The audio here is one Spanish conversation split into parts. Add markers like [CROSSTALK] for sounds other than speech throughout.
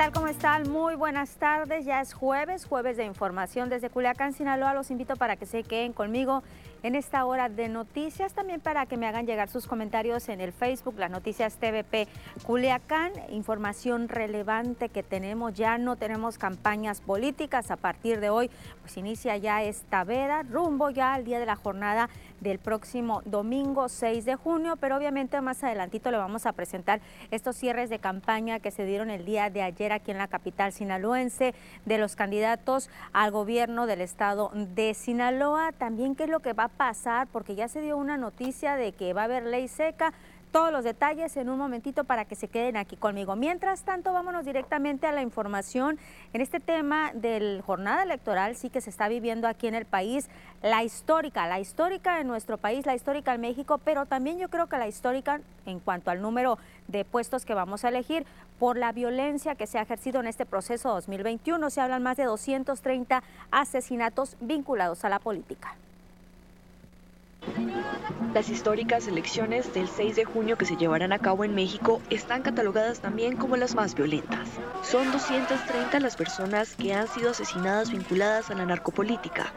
tal? ¿Cómo están? Muy buenas tardes. Ya es jueves, jueves de información desde Culiacán, Sinaloa. Los invito para que se queden conmigo en esta hora de noticias, también para que me hagan llegar sus comentarios en el Facebook, las noticias TVP Culiacán, información relevante que tenemos, ya no tenemos campañas políticas, a partir de hoy pues inicia ya esta veda, rumbo ya al día de la jornada del próximo domingo 6 de junio, pero obviamente más adelantito le vamos a presentar estos cierres de campaña que se dieron el día de ayer aquí en la capital sinaloense de los candidatos al gobierno del estado de Sinaloa, también qué es lo que va a pasar, porque ya se dio una noticia de que va a haber ley seca, todos los detalles en un momentito para que se queden aquí conmigo. Mientras tanto, vámonos directamente a la información en este tema del jornada electoral, sí que se está viviendo aquí en el país, la histórica, la histórica en nuestro país, la histórica en México, pero también yo creo que la histórica en cuanto al número de puestos que vamos a elegir por la violencia que se ha ejercido en este proceso 2021. Se hablan más de 230 asesinatos vinculados a la política. Las históricas elecciones del 6 de junio que se llevarán a cabo en México están catalogadas también como las más violentas. Son 230 las personas que han sido asesinadas vinculadas a la narcopolítica.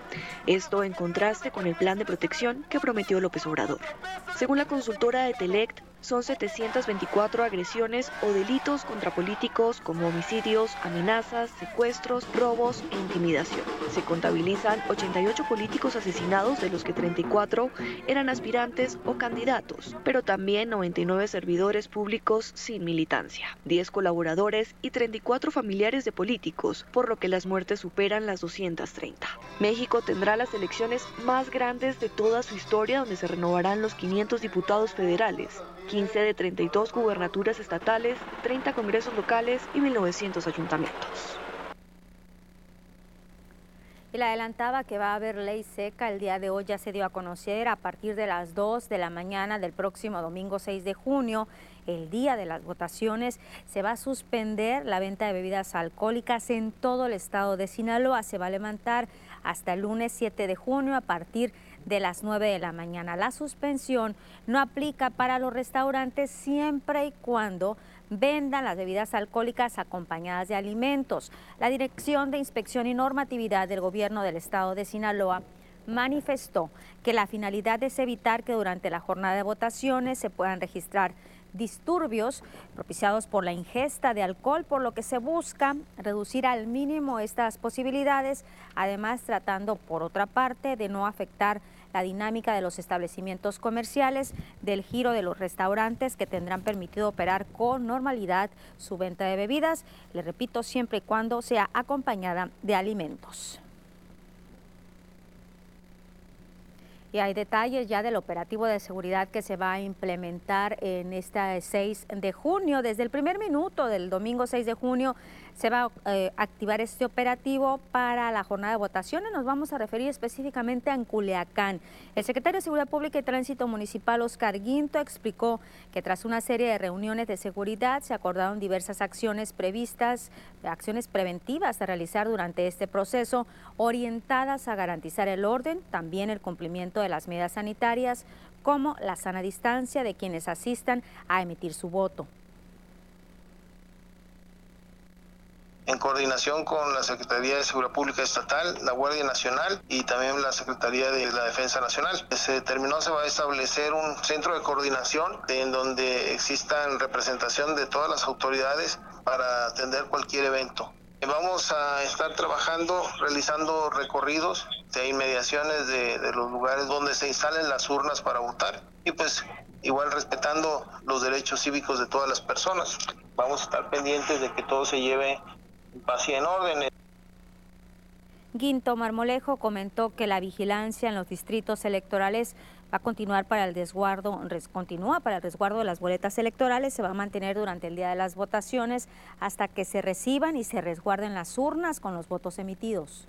Esto en contraste con el plan de protección que prometió López Obrador. Según la consultora de Telect, son 724 agresiones o delitos contra políticos como homicidios, amenazas, secuestros, robos e intimidación. Se contabilizan 88 políticos asesinados, de los que 34 eran aspirantes o candidatos, pero también 99 servidores públicos sin militancia, 10 colaboradores y 34 familiares de políticos, por lo que las muertes superan las 230. México tendrá las elecciones más grandes de toda su historia donde se renovarán los 500 diputados federales, 15 de 32 gubernaturas estatales, 30 congresos locales y 1.900 ayuntamientos. Y adelantaba que va a haber ley seca. El día de hoy ya se dio a conocer a partir de las 2 de la mañana del próximo domingo 6 de junio, el día de las votaciones, se va a suspender la venta de bebidas alcohólicas en todo el estado de Sinaloa. Se va a levantar hasta el lunes 7 de junio a partir de las 9 de la mañana. La suspensión no aplica para los restaurantes siempre y cuando vendan las bebidas alcohólicas acompañadas de alimentos. La Dirección de Inspección y Normatividad del Gobierno del Estado de Sinaloa manifestó que la finalidad es evitar que durante la jornada de votaciones se puedan registrar disturbios propiciados por la ingesta de alcohol, por lo que se busca reducir al mínimo estas posibilidades, además tratando por otra parte de no afectar la dinámica de los establecimientos comerciales, del giro de los restaurantes que tendrán permitido operar con normalidad su venta de bebidas, le repito, siempre y cuando sea acompañada de alimentos. Y hay detalles ya del operativo de seguridad que se va a implementar en este 6 de junio. Desde el primer minuto del domingo 6 de junio se va a eh, activar este operativo para la jornada de votaciones. Nos vamos a referir específicamente a Culiacán. El secretario de Seguridad Pública y Tránsito Municipal, Oscar Guinto, explicó que tras una serie de reuniones de seguridad se acordaron diversas acciones previstas, acciones preventivas a realizar durante este proceso, orientadas a garantizar el orden, también el cumplimiento de las medidas sanitarias, como la sana distancia de quienes asistan a emitir su voto. En coordinación con la Secretaría de Seguridad Pública Estatal, la Guardia Nacional y también la Secretaría de la Defensa Nacional. Se determinó, se va a establecer un centro de coordinación en donde existan representación de todas las autoridades para atender cualquier evento. Vamos a estar trabajando, realizando recorridos de inmediaciones de, de los lugares donde se instalen las urnas para votar y pues igual respetando los derechos cívicos de todas las personas. Vamos a estar pendientes de que todo se lleve en orden. Guinto Marmolejo comentó que la vigilancia en los distritos electorales va a continuar para el resguardo, continúa para el resguardo de las boletas electorales, se va a mantener durante el día de las votaciones hasta que se reciban y se resguarden las urnas con los votos emitidos.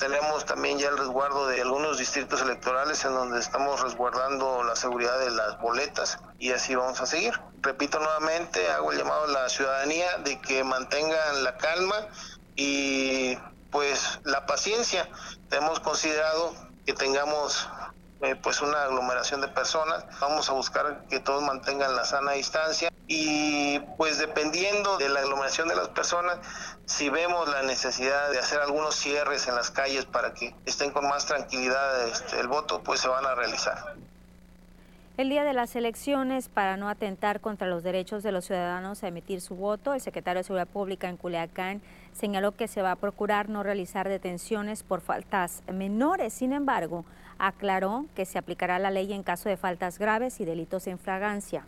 Tenemos también ya el resguardo de algunos distritos electorales en donde estamos resguardando la seguridad de las boletas y así vamos a seguir. Repito nuevamente, hago el llamado a la ciudadanía de que mantengan la calma y pues la paciencia. Hemos considerado que tengamos eh, pues una aglomeración de personas. Vamos a buscar que todos mantengan la sana distancia y pues dependiendo de la aglomeración de las personas, si vemos la necesidad de hacer algunos cierres en las calles para que estén con más tranquilidad este, el voto, pues se van a realizar. El día de las elecciones, para no atentar contra los derechos de los ciudadanos a emitir su voto, el secretario de Seguridad Pública en Culiacán señaló que se va a procurar no realizar detenciones por faltas menores. Sin embargo, aclaró que se aplicará la ley en caso de faltas graves y delitos en fragancia.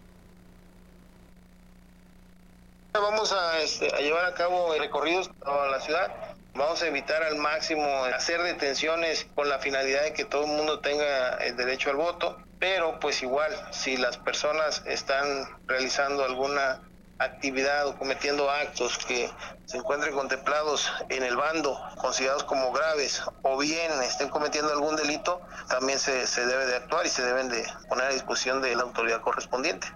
Vamos este, a, llevar a cabo recorridos a la ciudad. Vamos a evitar al máximo hacer detenciones con la finalidad de que todo el mundo tenga el derecho al voto, pero pues igual, si las personas están realizando alguna actividad o cometiendo actos que se encuentren contemplados en el bando, considerados como graves, o bien estén cometiendo algún delito, también se, se debe de actuar y se deben de poner a disposición de la autoridad correspondiente.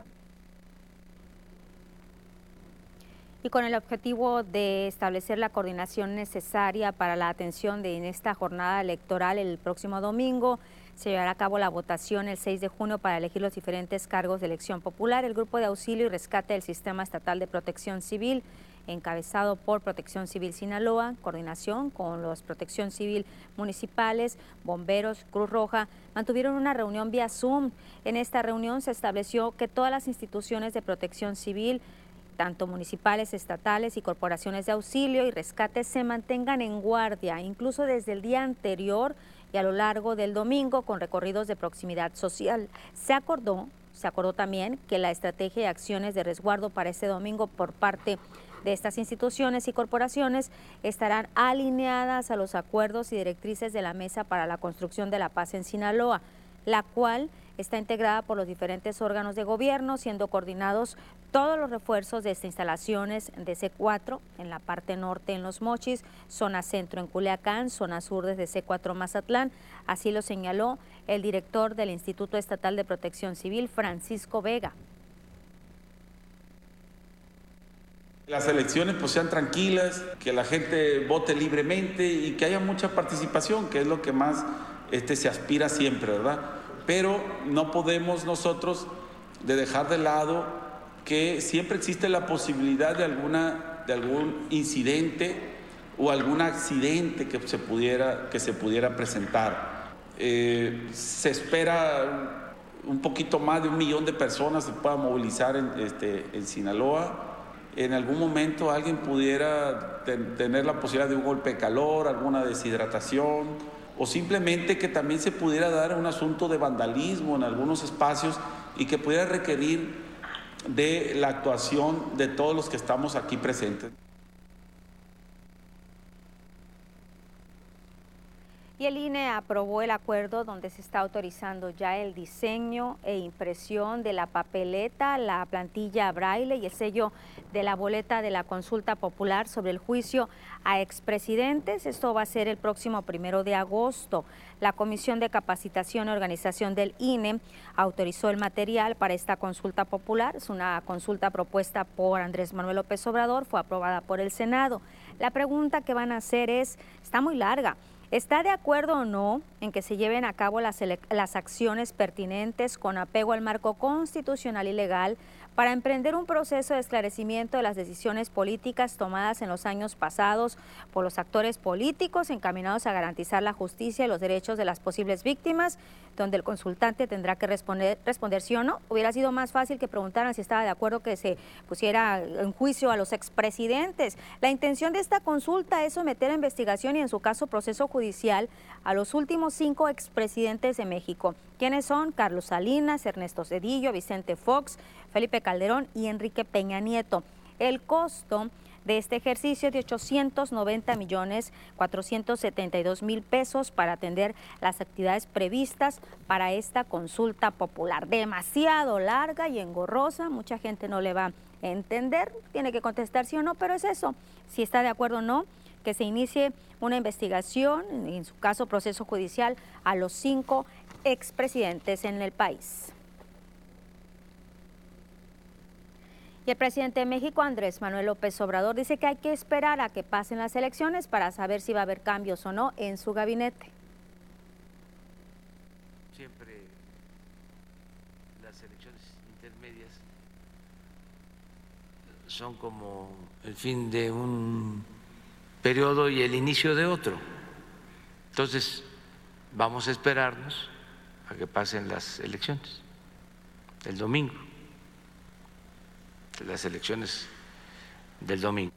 Y con el objetivo de establecer la coordinación necesaria para la atención de en esta jornada electoral el próximo domingo. Se llevará a cabo la votación el 6 de junio para elegir los diferentes cargos de elección popular. El Grupo de Auxilio y Rescate del Sistema Estatal de Protección Civil, encabezado por Protección Civil Sinaloa, coordinación con los Protección Civil municipales, bomberos, Cruz Roja, mantuvieron una reunión vía Zoom. En esta reunión se estableció que todas las instituciones de protección civil tanto municipales, estatales y corporaciones de auxilio y rescate se mantengan en guardia, incluso desde el día anterior y a lo largo del domingo con recorridos de proximidad social. Se acordó, se acordó también que la estrategia de acciones de resguardo para este domingo por parte de estas instituciones y corporaciones estarán alineadas a los acuerdos y directrices de la Mesa para la Construcción de la Paz en Sinaloa, la cual está integrada por los diferentes órganos de gobierno, siendo coordinados todos los refuerzos de estas instalaciones de C4 en la parte norte en Los Mochis, zona centro en Culiacán, zona sur desde C4 Mazatlán. Así lo señaló el director del Instituto Estatal de Protección Civil, Francisco Vega. Las elecciones pues sean tranquilas, que la gente vote libremente y que haya mucha participación, que es lo que más este, se aspira siempre, ¿verdad? pero no podemos nosotros de dejar de lado que siempre existe la posibilidad de, alguna, de algún incidente o algún accidente que se pudiera, que se pudiera presentar. Eh, se espera un poquito más de un millón de personas se puedan movilizar en, este, en Sinaloa. En algún momento alguien pudiera tener la posibilidad de un golpe de calor, alguna deshidratación, o simplemente que también se pudiera dar un asunto de vandalismo en algunos espacios y que pudiera requerir de la actuación de todos los que estamos aquí presentes. Y el INE aprobó el acuerdo donde se está autorizando ya el diseño e impresión de la papeleta, la plantilla braille y el sello de la boleta de la consulta popular sobre el juicio a expresidentes. Esto va a ser el próximo primero de agosto. La Comisión de Capacitación y Organización del INE autorizó el material para esta consulta popular. Es una consulta propuesta por Andrés Manuel López Obrador, fue aprobada por el Senado. La pregunta que van a hacer es, está muy larga. ¿Está de acuerdo o no en que se lleven a cabo las, las, acciones pertinentes con apego al marco constitucional y legal para emprender un proceso de esclarecimiento de las decisiones políticas tomadas en los años pasados por los actores políticos encaminados a garantizar la justicia y los derechos de las posibles víctimas, donde el consultante tendrá que responder, responder sí o no. Hubiera sido más fácil que preguntaran si estaba de acuerdo que se pusiera en juicio a los expresidentes. La intención de esta consulta es someter a investigación y en su caso proceso judicial a los últimos cinco expresidentes de México. ¿Quiénes son? Carlos Salinas, Ernesto Cedillo, Vicente Fox, Felipe Calderón y Enrique Peña Nieto. El costo de este ejercicio de 890 millones 472 mil pesos para atender las actividades previstas para esta consulta popular. Demasiado larga y engorrosa, mucha gente no le va a entender, tiene que contestar sí o no, pero es eso, si está de acuerdo o no, que se inicie una investigación, en su caso proceso judicial, a los cinco expresidentes en el país. Y el presidente de México, Andrés Manuel López Obrador, dice que hay que esperar a que pasen las elecciones para saber si va a haber cambios o no en su gabinete. Siempre las elecciones intermedias son como el fin de un periodo y el inicio de otro. Entonces, vamos a esperarnos a que pasen las elecciones el domingo, las elecciones del domingo.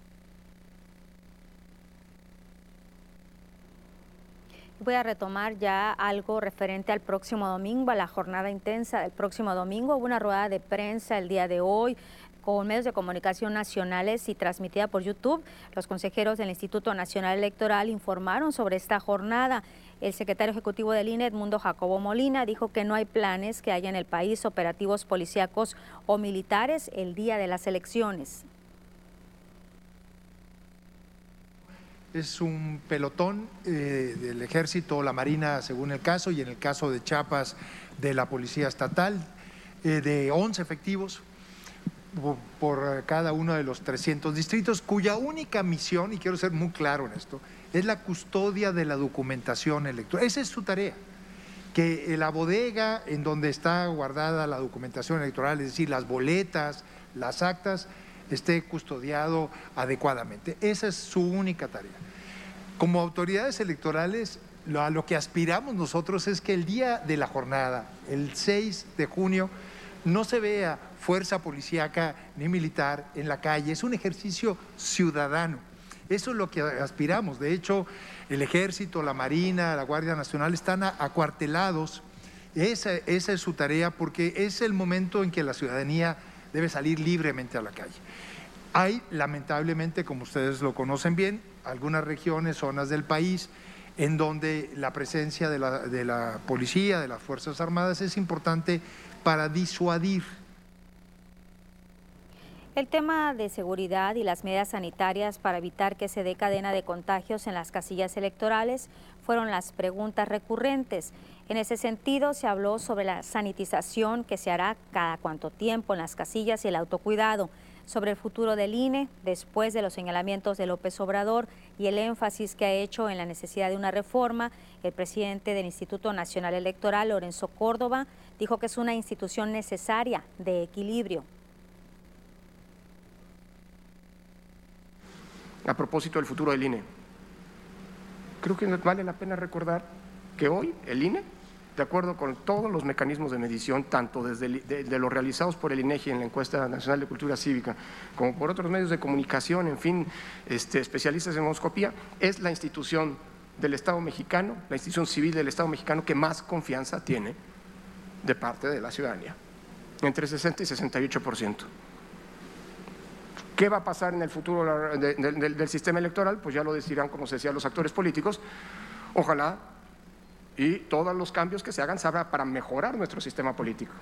Voy a retomar ya algo referente al próximo domingo, a la jornada intensa del próximo domingo. Hubo una rueda de prensa el día de hoy con medios de comunicación nacionales y transmitida por YouTube. Los consejeros del Instituto Nacional Electoral informaron sobre esta jornada. El secretario ejecutivo del INE, Edmundo Jacobo Molina, dijo que no hay planes que haya en el país operativos policíacos o militares el día de las elecciones. es un pelotón eh, del ejército la marina según el caso y en el caso de Chiapas de la policía estatal eh, de 11 efectivos por, cada uno de los 300 distritos cuya única misión, y quiero ser muy claro en esto, es la custodia de la documentación electoral. Esa es su tarea que la bodega en donde está guardada la documentación electoral, es decir, las boletas, las actas, esté custodiado adecuadamente. Esa es su única tarea. Como autoridades electorales, a lo que aspiramos nosotros es que el día de la jornada, el 6 de junio, no se vea fuerza policíaca ni militar en la calle, es un ejercicio ciudadano. Eso es lo que aspiramos. De hecho, el ejército, la marina, la Guardia Nacional están acuartelados. Esa, es su tarea porque es el momento en que la ciudadanía debe salir libremente a la calle. Hay, lamentablemente, como ustedes lo conocen bien, algunas regiones, zonas del país, en donde la presencia de la, de la policía, de las Fuerzas Armadas, es importante para disuadir. El tema de seguridad y las medidas sanitarias para evitar que se dé cadena de contagios en las casillas electorales fueron las preguntas recurrentes. En ese sentido, se habló sobre la sanitización que se hará cada cuánto tiempo en las casillas y el autocuidado sobre el futuro del INE después de los señalamientos de López Obrador y el énfasis que ha hecho en la necesidad de una reforma. El presidente del Instituto Nacional Electoral, Lorenzo Córdoba, dijo que es una institución necesaria de equilibrio. A propósito del futuro del INE, creo que vale la pena recordar que hoy el INE de acuerdo con todos los mecanismos de medición, tanto desde de, los realizados por el INEGI en la encuesta nacional de cultura cívica, como por otros medios de comunicación, en fin, este, especialistas en homoscopía, es la institución del Estado mexicano, la institución civil del Estado mexicano que más confianza tiene de parte de la ciudadanía, entre 60 y 68 por ciento. ¿Qué va a pasar en el futuro del, del sistema electoral? Pues ya lo decidirán, como se decía, los actores políticos. Ojalá y todos los cambios que se hagan sabrá para mejorar nuestro sistema político.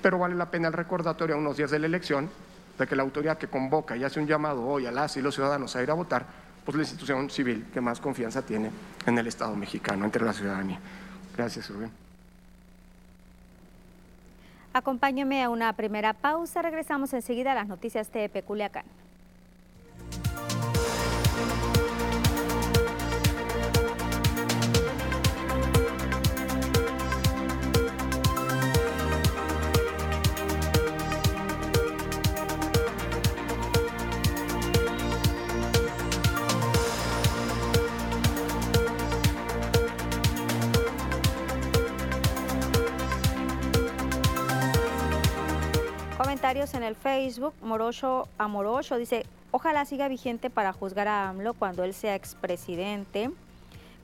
Pero vale la pena el recordatorio a unos días de la elección de que la autoridad que convoca y hace un llamado hoy a las y los ciudadanos a ir a votar, pues la institución civil que más confianza tiene en el Estado mexicano, entre la ciudadanía. Gracias, Rubén. Acompáñeme a una primera pausa. Regresamos enseguida a las noticias de Peculiacán. En el Facebook, Morocho Amorocho dice, ojalá siga vigente para juzgar a AMLO cuando él sea expresidente.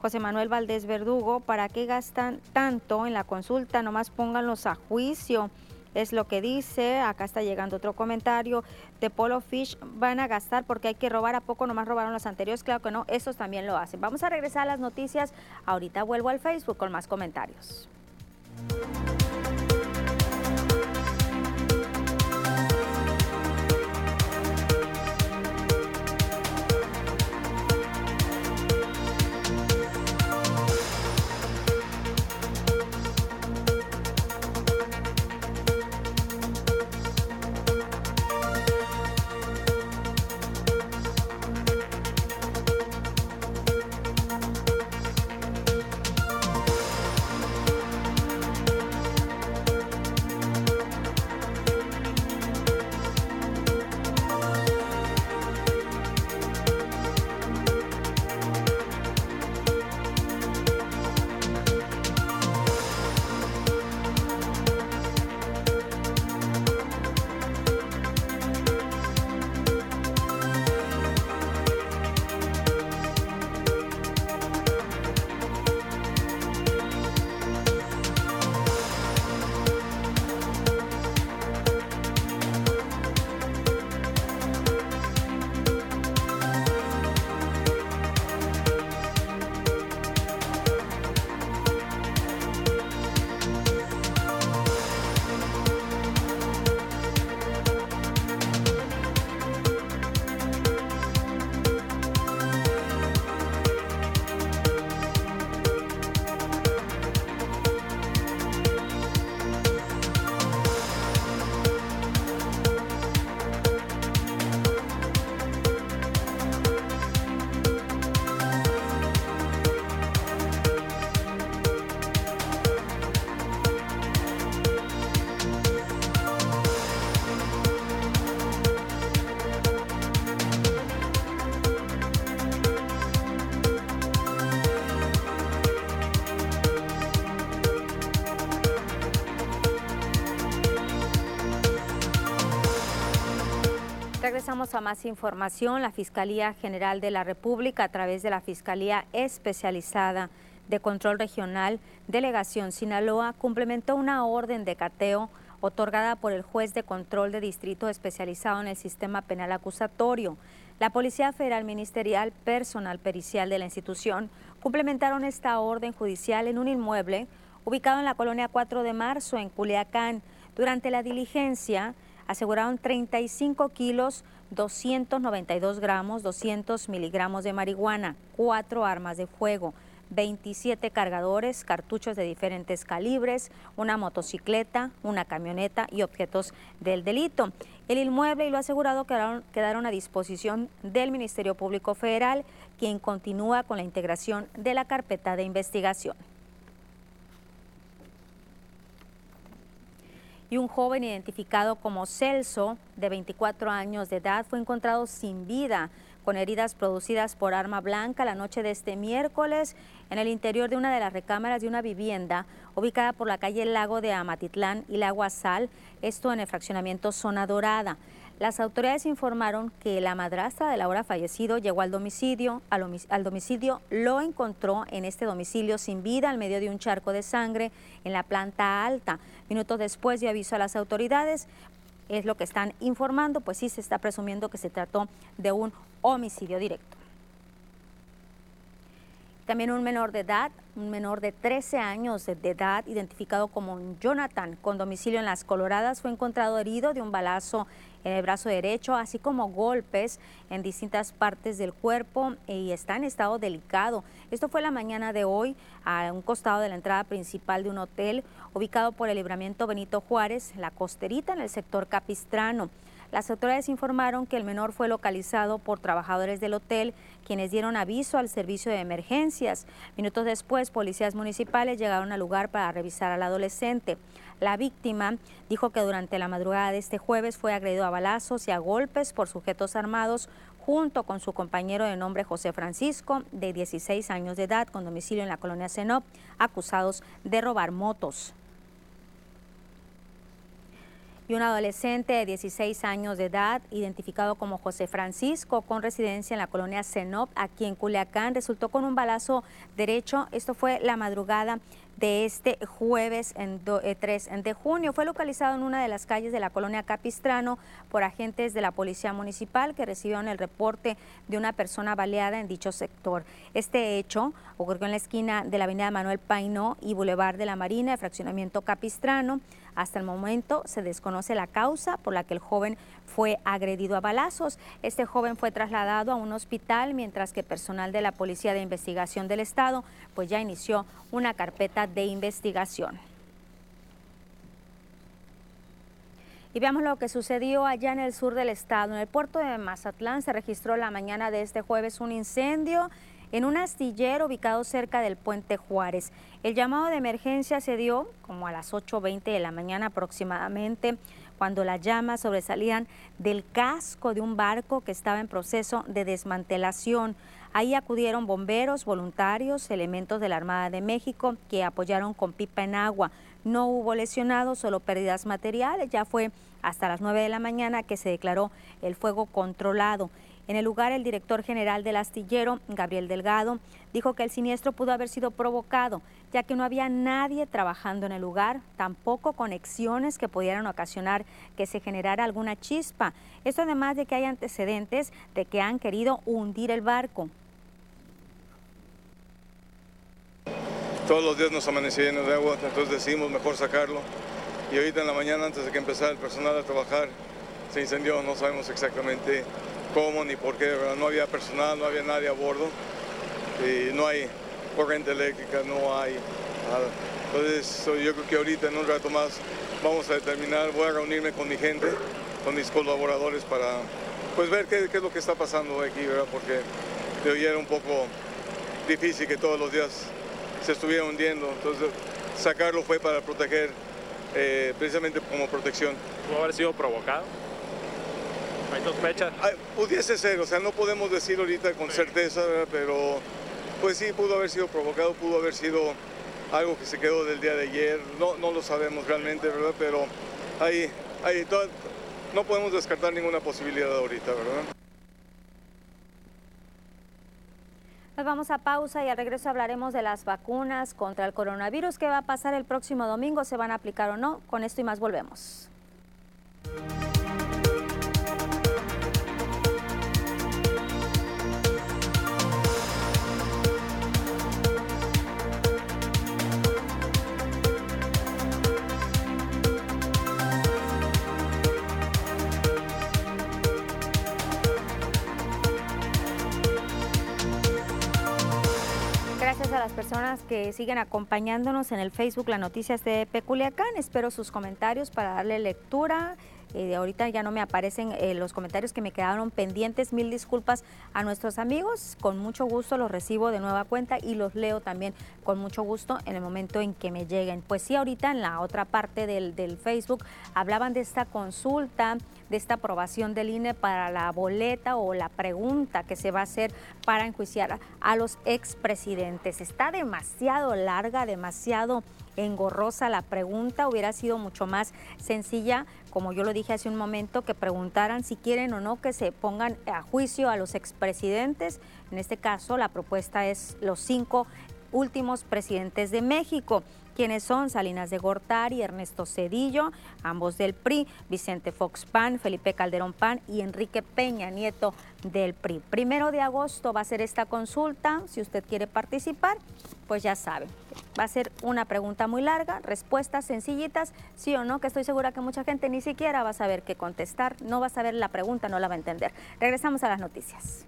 José Manuel Valdés Verdugo, ¿para qué gastan tanto en la consulta? Nomás pónganlos a juicio. Es lo que dice. Acá está llegando otro comentario de Polo Fish. Van a gastar porque hay que robar. ¿A poco nomás robaron los anteriores? Claro que no. Esos también lo hacen. Vamos a regresar a las noticias. Ahorita vuelvo al Facebook con más comentarios. A más información. La Fiscalía General de la República, a través de la Fiscalía Especializada de Control Regional, Delegación Sinaloa, complementó una orden de cateo otorgada por el juez de control de distrito especializado en el sistema penal acusatorio. La Policía Federal Ministerial, personal pericial de la institución, complementaron esta orden judicial en un inmueble ubicado en la colonia 4 de marzo, en Culiacán. Durante la diligencia, aseguraron 35 kilos, 292 gramos, 200 miligramos de marihuana, cuatro armas de fuego, 27 cargadores, cartuchos de diferentes calibres, una motocicleta, una camioneta y objetos del delito. El inmueble y lo asegurado quedaron, quedaron a disposición del Ministerio Público Federal, quien continúa con la integración de la carpeta de investigación. Y un joven identificado como Celso, de 24 años de edad, fue encontrado sin vida con heridas producidas por arma blanca la noche de este miércoles en el interior de una de las recámaras de una vivienda ubicada por la calle Lago de Amatitlán y Lago Azal, esto en el fraccionamiento Zona Dorada. Las autoridades informaron que la madrastra del ahora fallecido llegó al domicilio, al, domicilio lo encontró en este domicilio sin vida al medio de un charco de sangre en la planta alta. Minutos después de aviso a las autoridades, es lo que están informando, pues sí se está presumiendo que se trató de un homicidio directo. También un menor de edad, un menor de 13 años de edad, identificado como Jonathan, con domicilio en Las Coloradas, fue encontrado herido de un balazo en el brazo derecho, así como golpes en distintas partes del cuerpo y está en estado delicado. Esto fue la mañana de hoy a un costado de la entrada principal de un hotel ubicado por el libramiento Benito Juárez, La Costerita, en el sector Capistrano. Las autoridades informaron que el menor fue localizado por trabajadores del hotel, quienes dieron aviso al servicio de emergencias. Minutos después, policías municipales llegaron al lugar para revisar al adolescente. La víctima dijo que durante la madrugada de este jueves fue agredido a balazos y a golpes por sujetos armados junto con su compañero de nombre José Francisco, de 16 años de edad, con domicilio en la colonia Senop, acusados de robar motos y un adolescente de 16 años de edad, identificado como José Francisco, con residencia en la colonia Senop, aquí en Culiacán, resultó con un balazo derecho. Esto fue la madrugada de este jueves en 3 eh, de junio. Fue localizado en una de las calles de la colonia Capistrano por agentes de la Policía Municipal que recibieron el reporte de una persona baleada en dicho sector. Este hecho ocurrió en la esquina de la avenida Manuel Paino y Boulevard de la Marina, de fraccionamiento Capistrano. Hasta el momento se desconoce la causa por la que el joven fue agredido a balazos. Este joven fue trasladado a un hospital mientras que personal de la Policía de Investigación del Estado pues ya inició una carpeta de investigación. Y veamos lo que sucedió allá en el sur del estado. En el puerto de Mazatlán se registró la mañana de este jueves un incendio en un astillero ubicado cerca del puente Juárez. El llamado de emergencia se dio como a las 8.20 de la mañana aproximadamente cuando las llamas sobresalían del casco de un barco que estaba en proceso de desmantelación. Ahí acudieron bomberos, voluntarios, elementos de la Armada de México que apoyaron con pipa en agua. No hubo lesionados, solo pérdidas materiales. Ya fue hasta las 9 de la mañana que se declaró el fuego controlado. En el lugar, el director general del astillero, Gabriel Delgado, dijo que el siniestro pudo haber sido provocado, ya que no había nadie trabajando en el lugar, tampoco conexiones que pudieran ocasionar que se generara alguna chispa. Esto además de que hay antecedentes de que han querido hundir el barco. Todos los días nos amanecía lleno de agua, entonces decidimos mejor sacarlo. Y ahorita en la mañana, antes de que empezara el personal a trabajar, se incendió, no sabemos exactamente cómo ni por qué, no había personal, no había nadie a bordo y no hay corriente eléctrica, no hay nada. Entonces yo creo que ahorita en un rato más vamos a determinar, voy a reunirme con mi gente, con mis colaboradores para pues ver qué, es lo que está pasando aquí, ¿verdad? porque de hoy era un poco difícil que todos los días se estuviera hundiendo, entonces sacarlo fue para proteger, eh, precisamente como protección. ¿Pudo haber sido provocado? ¿Hay sospecha? pudiese ser, o sea, no podemos decir ahorita con certeza, pero pues sí, pudo haber sido provocado, pudo haber sido algo que se quedó del día de ayer, no, no lo sabemos realmente, ¿verdad? Pero hay, hay no podemos descartar ninguna posibilidad ahorita, ¿verdad? Nos vamos a pausa y al regreso hablaremos de las vacunas contra el coronavirus. ¿Qué va a pasar el próximo domingo? ¿Se van a aplicar o no? Con esto y más volvemos. Las personas que siguen acompañándonos en el Facebook La Noticias de Peculiacán. Espero sus comentarios para darle lectura eh, ahorita ya no me aparecen eh, los comentarios que me quedaron pendientes. Mil disculpas a nuestros amigos. Con mucho gusto los recibo de nueva cuenta y los leo también con mucho gusto en el momento en que me lleguen. Pues sí, ahorita en la otra parte del, del Facebook hablaban de esta consulta, de esta aprobación del INE para la boleta o la pregunta que se va a hacer para enjuiciar a los expresidentes. Está demasiado larga, demasiado engorrosa la pregunta, hubiera sido mucho más sencilla, como yo lo dije hace un momento, que preguntaran si quieren o no que se pongan a juicio a los expresidentes. En este caso, la propuesta es los cinco últimos presidentes de México quienes son Salinas de Gortari, Ernesto Cedillo, ambos del PRI, Vicente Fox PAN, Felipe Calderón PAN y Enrique Peña Nieto del PRI. Primero de agosto va a ser esta consulta, si usted quiere participar, pues ya sabe. Va a ser una pregunta muy larga, respuestas sencillitas, sí o no, que estoy segura que mucha gente ni siquiera va a saber qué contestar, no va a saber la pregunta, no la va a entender. Regresamos a las noticias.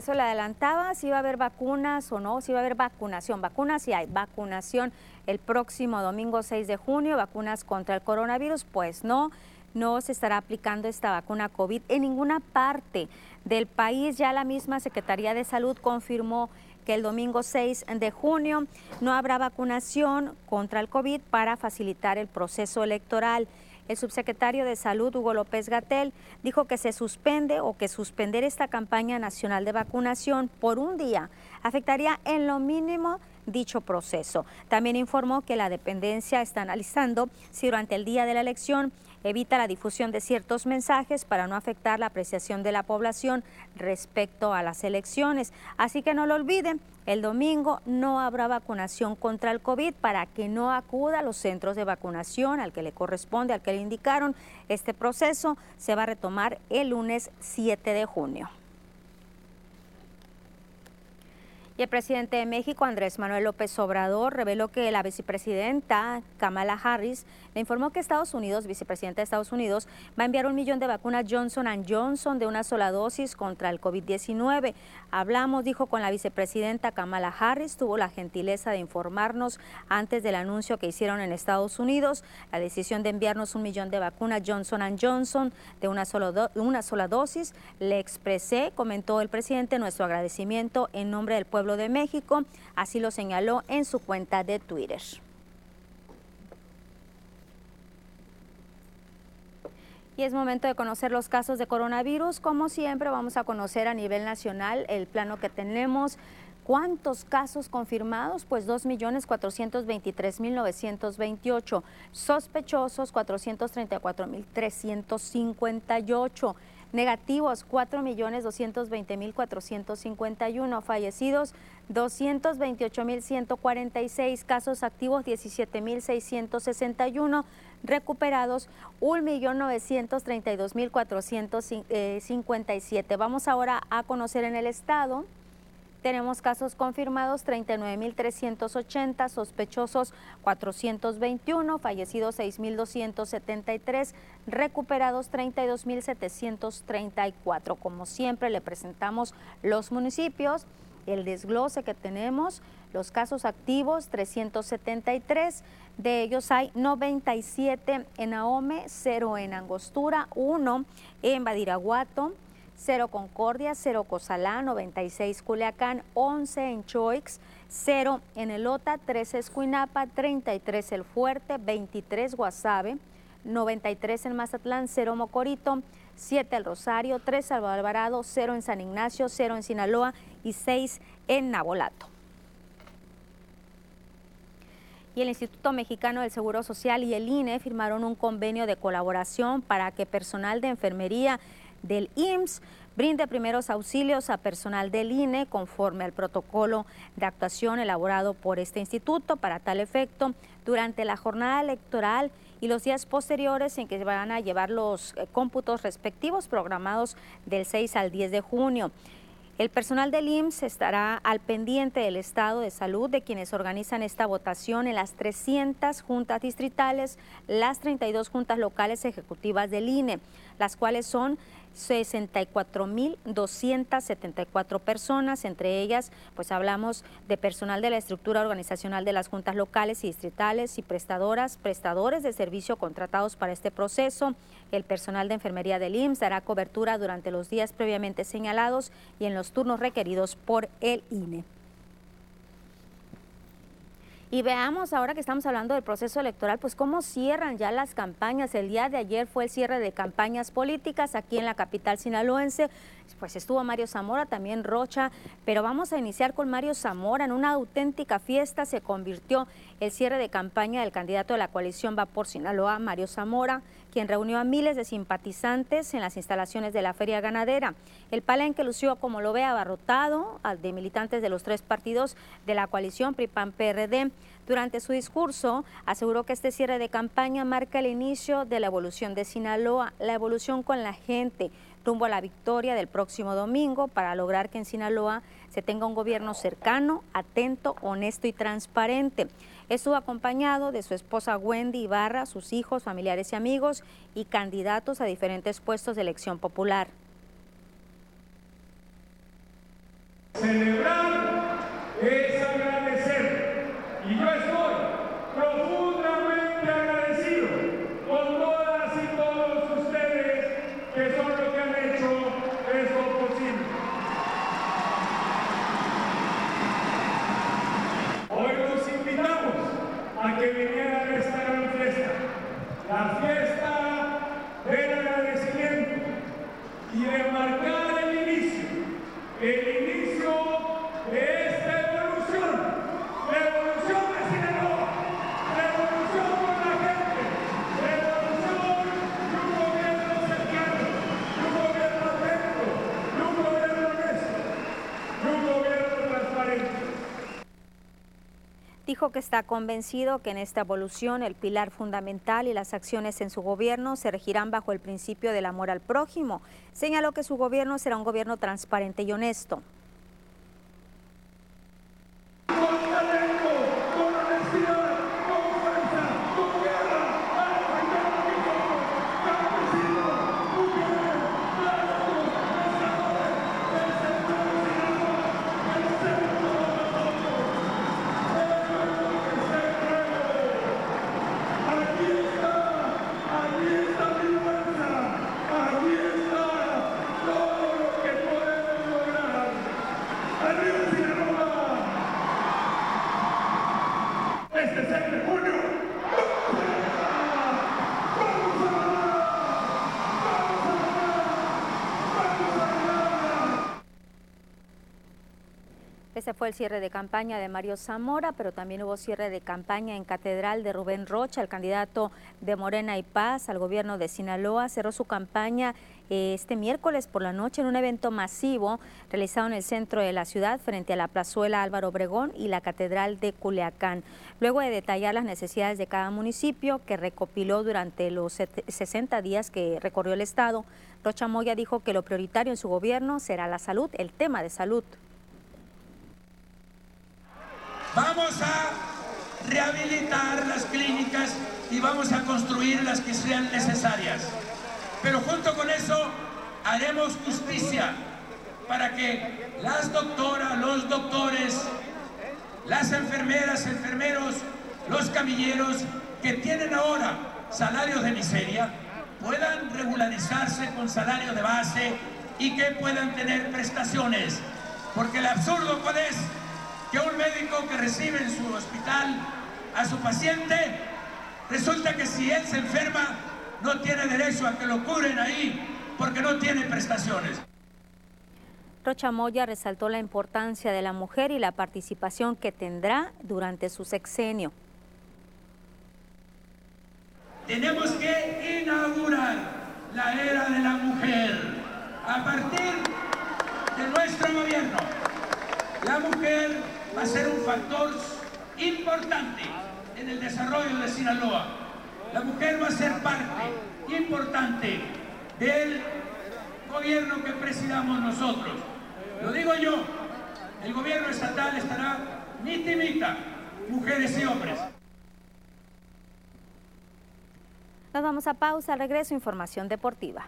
Regreso le adelantaba si va a haber vacunas o no, si va a haber vacunación. Vacunas sí hay, vacunación el próximo domingo 6 de junio, vacunas contra el coronavirus, pues no, no se estará aplicando esta vacuna COVID en ninguna parte del país. Ya la misma Secretaría de Salud confirmó que el domingo 6 de junio no habrá vacunación contra el COVID para facilitar el proceso electoral. El subsecretario de Salud, Hugo López Gatel, dijo que se suspende o que suspender esta campaña nacional de vacunación por un día afectaría en lo mínimo dicho proceso. También informó que la dependencia está analizando si durante el día de la elección evita la difusión de ciertos mensajes para no afectar la apreciación de la población respecto a las elecciones. Así que no lo olviden, el domingo no habrá vacunación contra el COVID para que no acuda a los centros de vacunación al que le corresponde, al que le indicaron. Este proceso se va a retomar el lunes 7 de junio. Y el presidente de México, Andrés Manuel López Obrador, reveló que la vicepresidenta Kamala Harris le informó que Estados Unidos, vicepresidenta de Estados Unidos, va a enviar un millón de vacunas Johnson Johnson de una sola dosis contra el COVID-19. Hablamos, dijo, con la vicepresidenta Kamala Harris, tuvo la gentileza de informarnos antes del anuncio que hicieron en Estados Unidos, la decisión de enviarnos un millón de vacunas Johnson Johnson de una, una sola dosis. Le expresé, comentó el presidente, nuestro agradecimiento en nombre del pueblo de México, así lo señaló en su cuenta de Twitter. Y es momento de conocer los casos de coronavirus. Como siempre, vamos a conocer a nivel nacional el plano que tenemos. ¿Cuántos casos confirmados? Pues 2.423.928. Sospechosos, 434.358. negativos 4.220.451, fallecidos 228.146, casos activos 17.661, recuperados 1.932.457. Vamos ahora a conocer en el estado. Tenemos casos confirmados 39.380, sospechosos 421, fallecidos 6.273, recuperados 32.734. Como siempre le presentamos los municipios, el desglose que tenemos, los casos activos 373, de ellos hay 97 en Ahome, 0 en Angostura, 1 en Badiraguato, 0 Concordia, 0 Cozalá, 96 Culiacán, 11 en Choix, 0 en Elota, 3 Escuinapa, 33 El Fuerte, 23 Guasave, 93 en Mazatlán, 0 Mocorito, 7 El Rosario, 3 Salvador Alvarado, 0 en San Ignacio, 0 en Sinaloa y 6 en Nabolato. Y el Instituto Mexicano del Seguro Social y el INE firmaron un convenio de colaboración para que personal de enfermería del IMSS brinde primeros auxilios a personal del INE conforme al protocolo de actuación elaborado por este instituto para tal efecto durante la jornada electoral y los días posteriores en que van a llevar los eh, cómputos respectivos programados del 6 al 10 de junio. El personal del IMSS estará al pendiente del estado de salud de quienes organizan esta votación en las 300 juntas distritales, las 32 juntas locales ejecutivas del INE, las cuales son 64.274 personas, entre ellas pues hablamos de personal de la estructura organizacional de las juntas locales y distritales y prestadoras, prestadores de servicio contratados para este proceso. El personal de enfermería del IMSS dará cobertura durante los días previamente señalados y en los turnos requeridos por el INE. Y veamos ahora que estamos hablando del proceso electoral, pues cómo cierran ya las campañas. El día de ayer fue el cierre de campañas políticas aquí en la capital sinaloense. Pues estuvo Mario Zamora, también Rocha, pero vamos a iniciar con Mario Zamora. En una auténtica fiesta se convirtió el cierre de campaña del candidato de la coalición Va por Sinaloa, Mario Zamora, quien reunió a miles de simpatizantes en las instalaciones de la feria ganadera. El palenque lució, como lo ve, abarrotado de militantes de los tres partidos de la coalición PRI-PAN-PRD. Durante su discurso aseguró que este cierre de campaña marca el inicio de la evolución de Sinaloa, la evolución con la gente, rumbo a la victoria del próximo domingo para lograr que en Sinaloa se tenga un gobierno cercano, atento, honesto y transparente. Estuvo acompañado de su esposa Wendy Ibarra, sus hijos, familiares y amigos y candidatos a diferentes puestos de elección popular. Celebrar es agradecer y yo profundamente agradecido con todas y todos ustedes que son los que han hecho esto posible. Hoy los invitamos a que vinieran a esta gran fiesta, la fiesta del agradecimiento y de marcar el inicio, el inicio de esta evolución, la evolución de Sinaloa, la evolución con la gente, la evolución de un gobierno cercano, de un gobierno atento, de un gobierno honesto, de un gobierno transparente. Dijo que está convencido que en esta evolución el pilar fundamental y las acciones en su gobierno se regirán bajo el principio del amor al prójimo. Señaló que su gobierno será un gobierno transparente y honesto. Con talento, con honestidad, con fuerza, con guerra, a defender lo que somos, campesinos, mujeres, maestros, pensadores, del centro de Sinaloa, del centro de nosotros. Eso es lo que se prueba. Aquí está, aquí está mi fuerza, aquí está todo lo que podemos lograr Este fue el cierre de campaña de Mario Zamora, pero también hubo cierre de campaña en Catedral de Rubén Rocha, el candidato de Morena y Paz al gobierno de Sinaloa. Cerró su campaña eh, este miércoles por la noche en un evento masivo realizado en el centro de la ciudad frente a la plazuela Álvaro Obregón y la Catedral de Culiacán. Luego de detallar las necesidades de cada municipio que recopiló durante los 60 días que recorrió el estado, Rocha Moya dijo que lo prioritario en su gobierno será la salud, el tema de salud. Vamos a rehabilitar las clínicas y vamos a construir las que sean necesarias. Pero junto con eso haremos justicia para que las doctoras, los doctores, las enfermeras, enfermeros, los camilleros que tienen ahora salarios de miseria puedan regularizarse con salario de base y que puedan tener prestaciones. Porque el absurdo cuál es que un médico que recibe en su hospital a su paciente, resulta que si él se enferma, no tiene derecho a que lo curen ahí porque no tiene prestaciones. Rocha Moya resaltó la importancia de la mujer y la participación que tendrá durante su sexenio. Tenemos que inaugurar la era de la mujer a partir de nuestro gobierno. La mujer va a ser un factor importante en el desarrollo de Sinaloa. La mujer va a ser parte importante del gobierno que presidamos nosotros. Lo digo yo, el gobierno estatal estará mitimita, mujeres y hombres. Nos vamos a pausa, regreso información deportiva.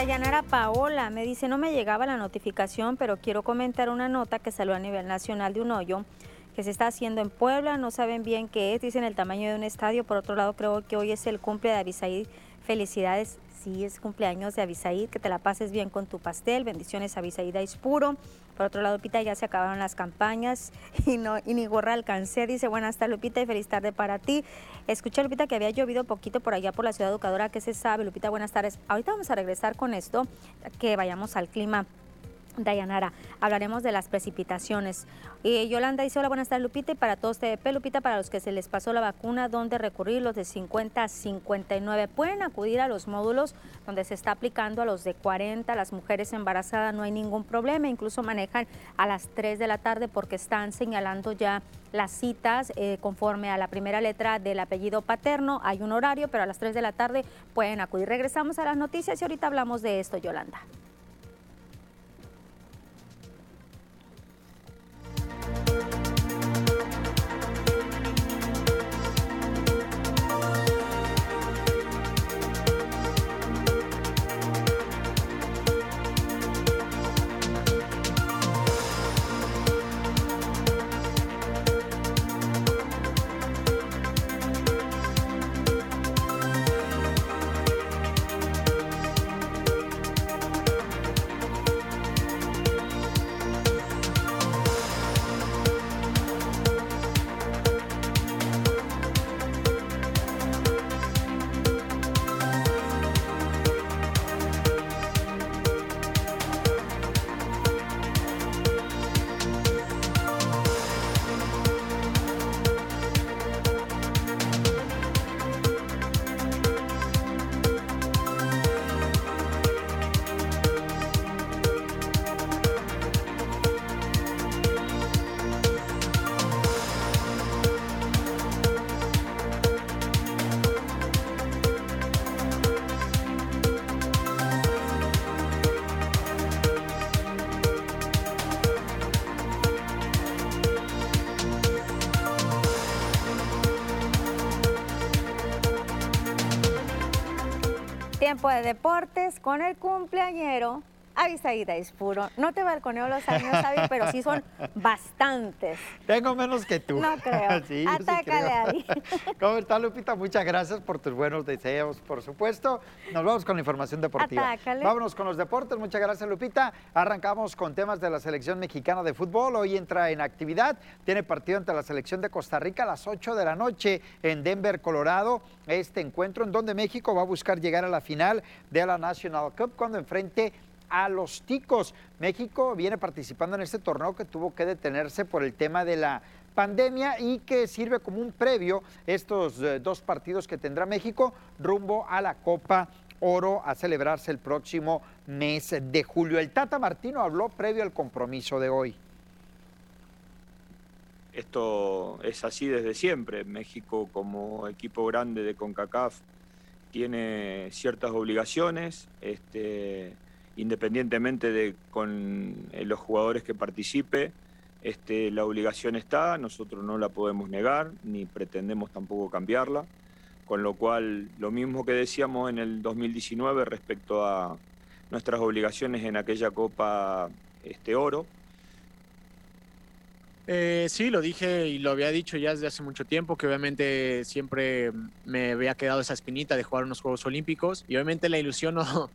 Dayanara Paola me dice, no me llegaba la notificación, pero quiero comentar una nota que salió a nivel nacional de un hoyo que se está haciendo en Puebla. No saben bien qué es, dicen el tamaño de un estadio. Por otro lado, creo que hoy es el cumple de Abisaid. Felicidades, sí, es cumpleaños de Abisaid. Que te la pases bien con tu pastel. Bendiciones, Abisaid es puro. Por otro lado, Lupita, ya se acabaron las campañas [LAUGHS] y, no, y ni gorra alcancé. Dice, buenas tardes, Lupita, y feliz tarde para ti. Escuché, Lupita, que había llovido poquito por allá por la ciudad educadora. ¿Qué se sabe? Lupita, buenas tardes. Ahorita vamos a regresar con esto, que vayamos al clima Dayanara, hablaremos de las precipitaciones. Y Yolanda dice, hola, buenas tardes Lupita, y para todos TDP, Lupita, para los que se les pasó la vacuna, ¿dónde recurrir? Los de 50 a 59. Pueden acudir a los módulos donde se está aplicando a los de 40, las mujeres embarazadas, no hay ningún problema, incluso manejan a las 3 de la tarde porque están señalando ya las citas eh, conforme a la primera letra del apellido paterno, hay un horario, pero a las 3 de la tarde pueden acudir. Regresamos a las noticias y ahorita hablamos de esto, Yolanda. Tiempo de deportes con el cumpleañero Avisaída es puro. No te balconeo los años, Avi, pero sí son bastantes. Tengo menos que tú. No creo. [LAUGHS] Sí, sí Atácale creo. ahí. [LAUGHS] ¿Cómo está, Lupita? Muchas gracias por tus buenos deseos, por supuesto. Nos vamos con la información deportiva. Atácale. Vámonos con los deportes. Muchas gracias, Lupita. Arrancamos con temas de la selección mexicana de fútbol. Hoy entra en actividad. Tiene partido ante la selección de Costa Rica a las 8 de la noche en Denver, Colorado. Este encuentro en donde México va a buscar llegar a la final de la National Cup cuando enfrente a los ticos. México viene participando en este torneo que tuvo que detenerse por el tema de la pandemia y que sirve como un previo estos eh, dos partidos que tendrá México rumbo a la Copa Oro a celebrarse el próximo mes de julio. El Tata Martino habló previo al compromiso de hoy. Esto es así desde siempre. México como equipo grande de CONCACAF tiene ciertas obligaciones, este, independientemente de con eh, los jugadores que participe, este, la obligación está, nosotros no la podemos negar, ni pretendemos tampoco cambiarla, con lo cual lo mismo que decíamos en el 2019 respecto a nuestras obligaciones en aquella Copa este, Oro, Eh, sí, lo dije y lo había dicho ya desde hace mucho tiempo, que obviamente siempre me había quedado esa espinita de jugar unos Juegos Olímpicos y obviamente la ilusión no,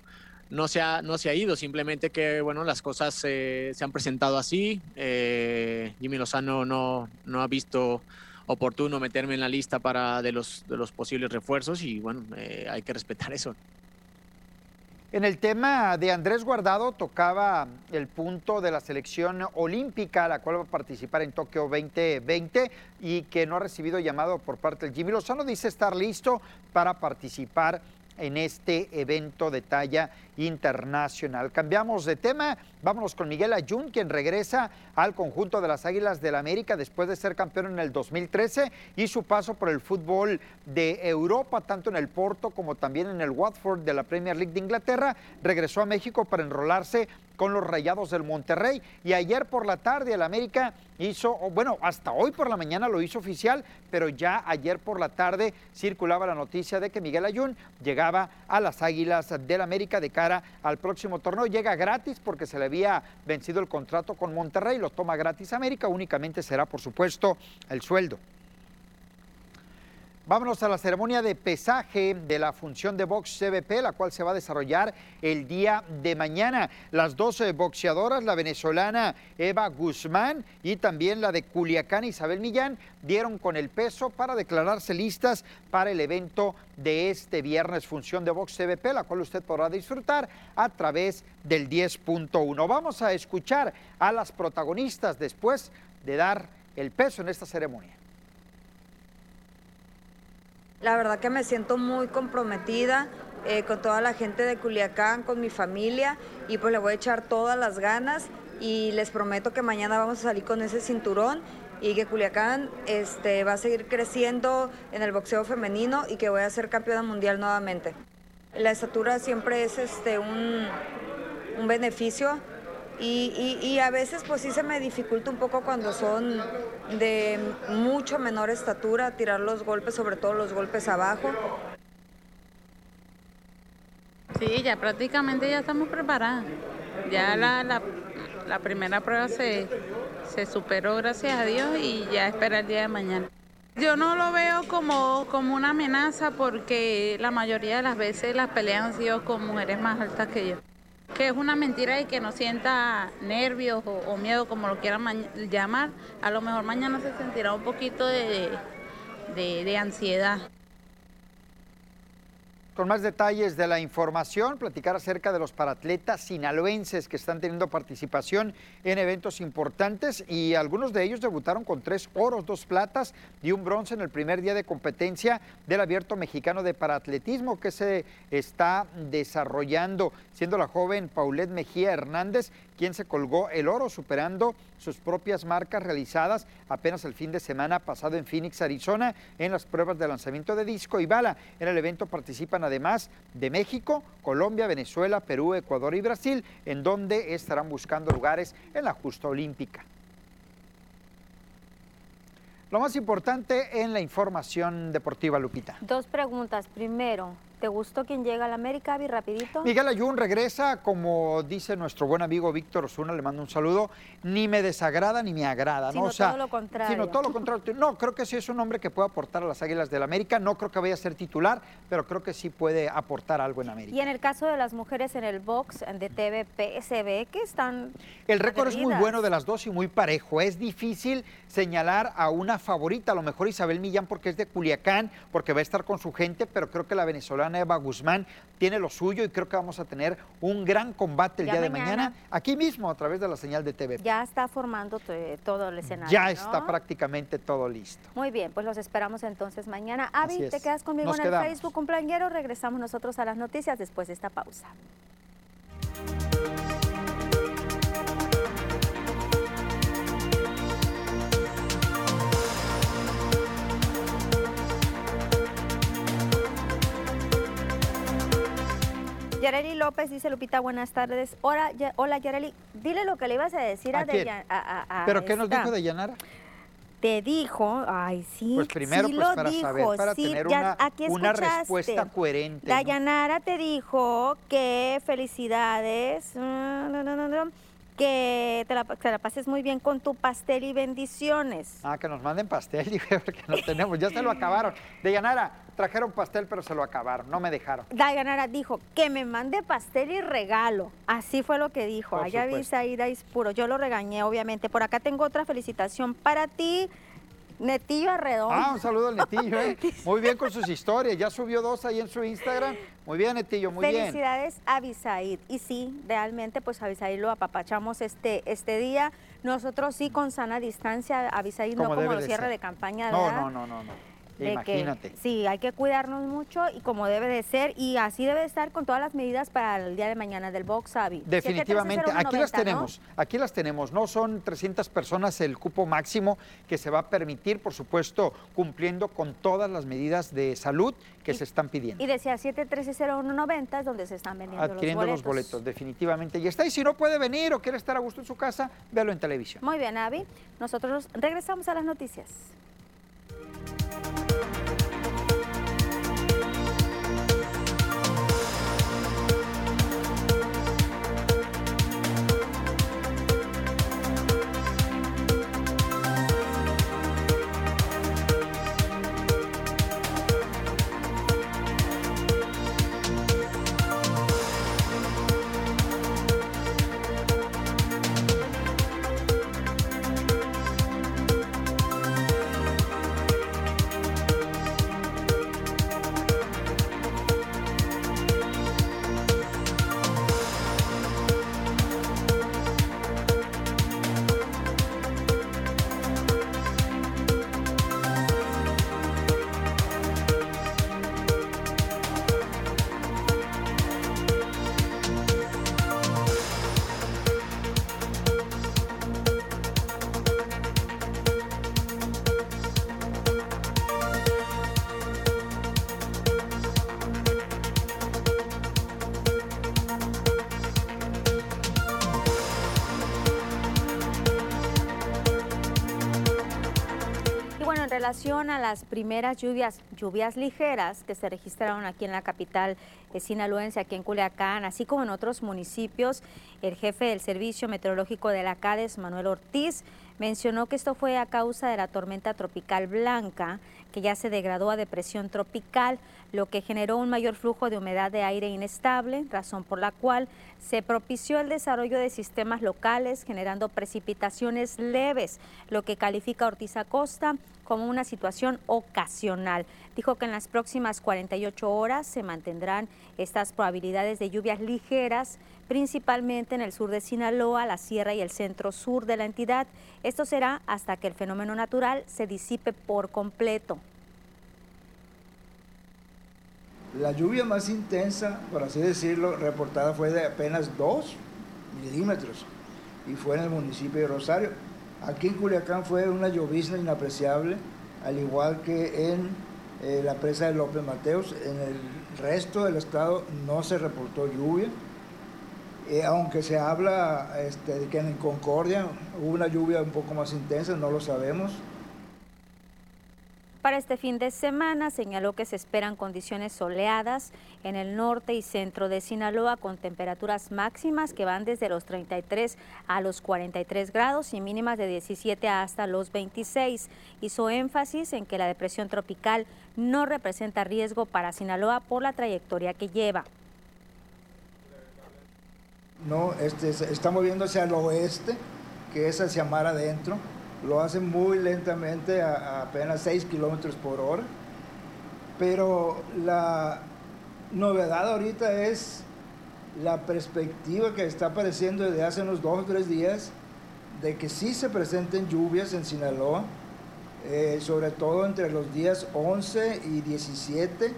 no, se, ha, no se ha ido, simplemente que bueno, las cosas eh, se han presentado así. Eh, Jimmy Lozano no, no ha visto oportuno meterme en la lista para de los, de los posibles refuerzos y bueno, eh, hay que respetar eso. En el tema de Andrés Guardado tocaba el punto de la selección olímpica, la cual va a participar en Tokio 2020 y que no ha recibido llamado por parte del Jimmy Lozano. Dice estar listo para participar en este evento de talla internacional. Cambiamos de tema, vámonos con Miguel Ayun, quien regresa al conjunto de las Águilas del la América después de ser campeón en el 2013 y su paso por el fútbol de Europa, tanto en el Porto como también en el Watford de la Premier League de Inglaterra, regresó a México para enrolarse con los Rayados del Monterrey y ayer por la tarde el América hizo, bueno, hasta hoy por la mañana lo hizo oficial, pero ya ayer por la tarde circulaba la noticia de que Miguel Ayun llegaba a las Águilas del América de cara al próximo torneo. Llega gratis porque se le había vencido el contrato con Monterrey, lo toma gratis América, únicamente será por supuesto el sueldo. Vámonos a la ceremonia de pesaje de la función de box CBP, la cual se va a desarrollar el día de mañana. Las 12 boxeadoras, la venezolana Eva Guzmán y también la de Culiacán Isabel Millán, dieron con el peso para declararse listas para el evento de este viernes, función de box CBP, la cual usted podrá disfrutar a través del 10.1. Vamos a escuchar a las protagonistas después de dar el peso en esta ceremonia. La verdad que me siento muy comprometida eh, con toda la gente de Culiacán, con mi familia y pues le voy a echar todas las ganas y les prometo que mañana vamos a salir con ese cinturón y que Culiacán este, va a seguir creciendo en el boxeo femenino y que voy a ser campeona mundial nuevamente. La estatura siempre es este, un, un beneficio y, y- a veces pues sí se me dificulta un poco cuando son de mucho menor estatura tirar los golpes, sobre todo los golpes abajo. Sí, ya prácticamente ya estamos preparadas. Ya la, la, la primera prueba se, se superó, gracias a Dios, y ya espera el día de mañana. Yo no lo veo como, como una amenaza porque la mayoría de las veces las peleas han sido con mujeres más altas que yo. Que es una mentira y que no sienta nervios o, miedo, como lo quieran llamar. A lo mejor mañana se sentirá un poquito de, de ansiedad. Con más detalles de la información, platicar acerca de los paratletas sinaloenses que están teniendo participación en eventos importantes y algunos de ellos debutaron con tres oros, dos platas y un bronce en el primer día de competencia del Abierto Mexicano de Paratletismo que se está desarrollando, siendo la joven Paulette Mejía Hernández quien se colgó el oro superando sus propias marcas realizadas apenas el fin de semana pasado en Phoenix, Arizona, en las pruebas de lanzamiento de disco y bala. En el evento participan además de México, Colombia, Venezuela, Perú, Ecuador y Brasil, en donde estarán buscando lugares en la justa olímpica. Lo más importante en la información deportiva, Lupita. Dos preguntas. Primero, ¿Te gustó quién llega a la América, Avi, rapidito? Miguel Ayun regresa, como dice nuestro buen amigo Víctor Osuna, le mando un saludo, ni me desagrada ni me agrada, Sino ¿no? todo lo contrario. Sino todo lo contrario. No, creo que sí es un hombre que puede aportar a las Águilas del América, no creo que vaya a ser titular, pero creo que sí puede aportar algo en América. Y en el caso de las mujeres en el box de TVP, se ve que están El récord es muy bueno de las dos y muy parejo. Es difícil señalar a una favorita, a lo mejor Isabel Millán porque es de Culiacán, porque va a estar con su gente, pero creo que la venezolana Eva Guzmán tiene lo suyo y creo que vamos a tener un gran combate el Ya día de mañana. mañana, aquí mismo a través de la señal de TV. Ya está formando to- todo el escenario. Ya ¿no? está prácticamente todo listo. Muy bien, pues los esperamos entonces mañana. Avi, te quedas conmigo Nos en el. Facebook cumpleañero. Regresamos nosotros a las noticias después de esta pausa. Yareli López dice Lupita, buenas tardes. Hola, Ya- hola Yareli, dile lo que le ibas a decir a, ¿A? Deya- a- a- ¿Pero qué nos esta. dijo de Yanara? Te dijo, ay sí, Pues primero, sí pues lo para dijo, saber, para sí, tener ya una, aquí una respuesta coherente. ¿no? Dayanara te dijo que felicidades, que te la, que la pases muy bien con tu pastel y bendiciones. Ah, que nos manden pastel, [LAUGHS] dije, porque no tenemos, ya se lo acabaron. De Yanara, trajeron pastel, pero se lo acabaron, no me dejaron. Dayanara dijo que me mande pastel y regalo. Así fue lo que dijo. Por Allá supuesto. viste ahí, Dais puro. Yo lo regañé, obviamente. Por acá tengo otra felicitación para ti, Netillo Arredondo. Ah, un saludo al Netillo, ¿eh? [LAUGHS] Muy bien con sus historias, ya subió dos ahí en su Instagram. Muy bien, Netillo, muy bien. Felicidades a Abisaid. Y sí, realmente, pues a Abisaid lo apapachamos este, este día. Nosotros sí con sana distancia, Abisaid no Como de cierre ser. de campaña, No, ¿verdad? no, no, no, no. De Imagínate. Que, sí, hay que cuidarnos mucho y como debe de ser. Y así debe de estar con todas las medidas para el día de mañana del Box, Avi. Definitivamente, aquí las 713-0190, ¿no? tenemos, aquí las tenemos, no son 300 personas el cupo máximo que se va a permitir, por supuesto, cumpliendo con todas las medidas de salud que se están pidiendo. Y decía 713-0190 es donde se están vendiendo Adquiriendo los boletos, definitivamente. Y está, y si no puede venir o quiere estar a gusto en su casa, véalo en televisión. Muy bien, Avi. Nosotros regresamos a las noticias. Relación a las primeras lluvias, lluvias ligeras que se registraron aquí en la capital eh, sinaloense, aquí en Culiacán, así como en otros municipios, el jefe del Servicio Meteorológico de la CADES, Manuel Ortiz, mencionó que esto fue a causa de la tormenta tropical Blanca, que ya se degradó a depresión tropical, lo que generó un mayor flujo de humedad de aire inestable, razón por la cual se propició el desarrollo de sistemas locales generando precipitaciones leves, lo que califica Ortiz Acosta como una situación ocasional. Dijo que en las próximas 48 horas se mantendrán estas probabilidades de lluvias ligeras, principalmente en el sur de Sinaloa, la sierra y el centro sur de la entidad. Esto será hasta que el fenómeno natural se disipe por completo. La lluvia más intensa, por así decirlo, reportada fue de apenas 2 milímetros y fue en el municipio de Rosario. Aquí en Culiacán fue una llovizna inapreciable, al igual que en eh, la presa de López Mateos. En el resto del estado no se reportó lluvia. Eh, aunque se habla este, de que en Concordia hubo una lluvia un poco más intensa, no lo sabemos. Para este fin de semana señaló que se esperan condiciones soleadas en el norte y centro de Sinaloa con temperaturas máximas que van desde los 33 a los 43 grados y mínimas de 17 hasta los 26. Hizo énfasis en que la depresión tropical no representa riesgo para Sinaloa por la trayectoria que lleva. No, este, está moviéndose al oeste, que es hacia mar adentro. Lo hace muy lentamente, a, apenas 6 kilómetros por hora. Pero la novedad ahorita es la perspectiva que está apareciendo desde hace unos dos o tres días de que sí se presenten lluvias en Sinaloa, eh, sobre todo entre los días 11 y 17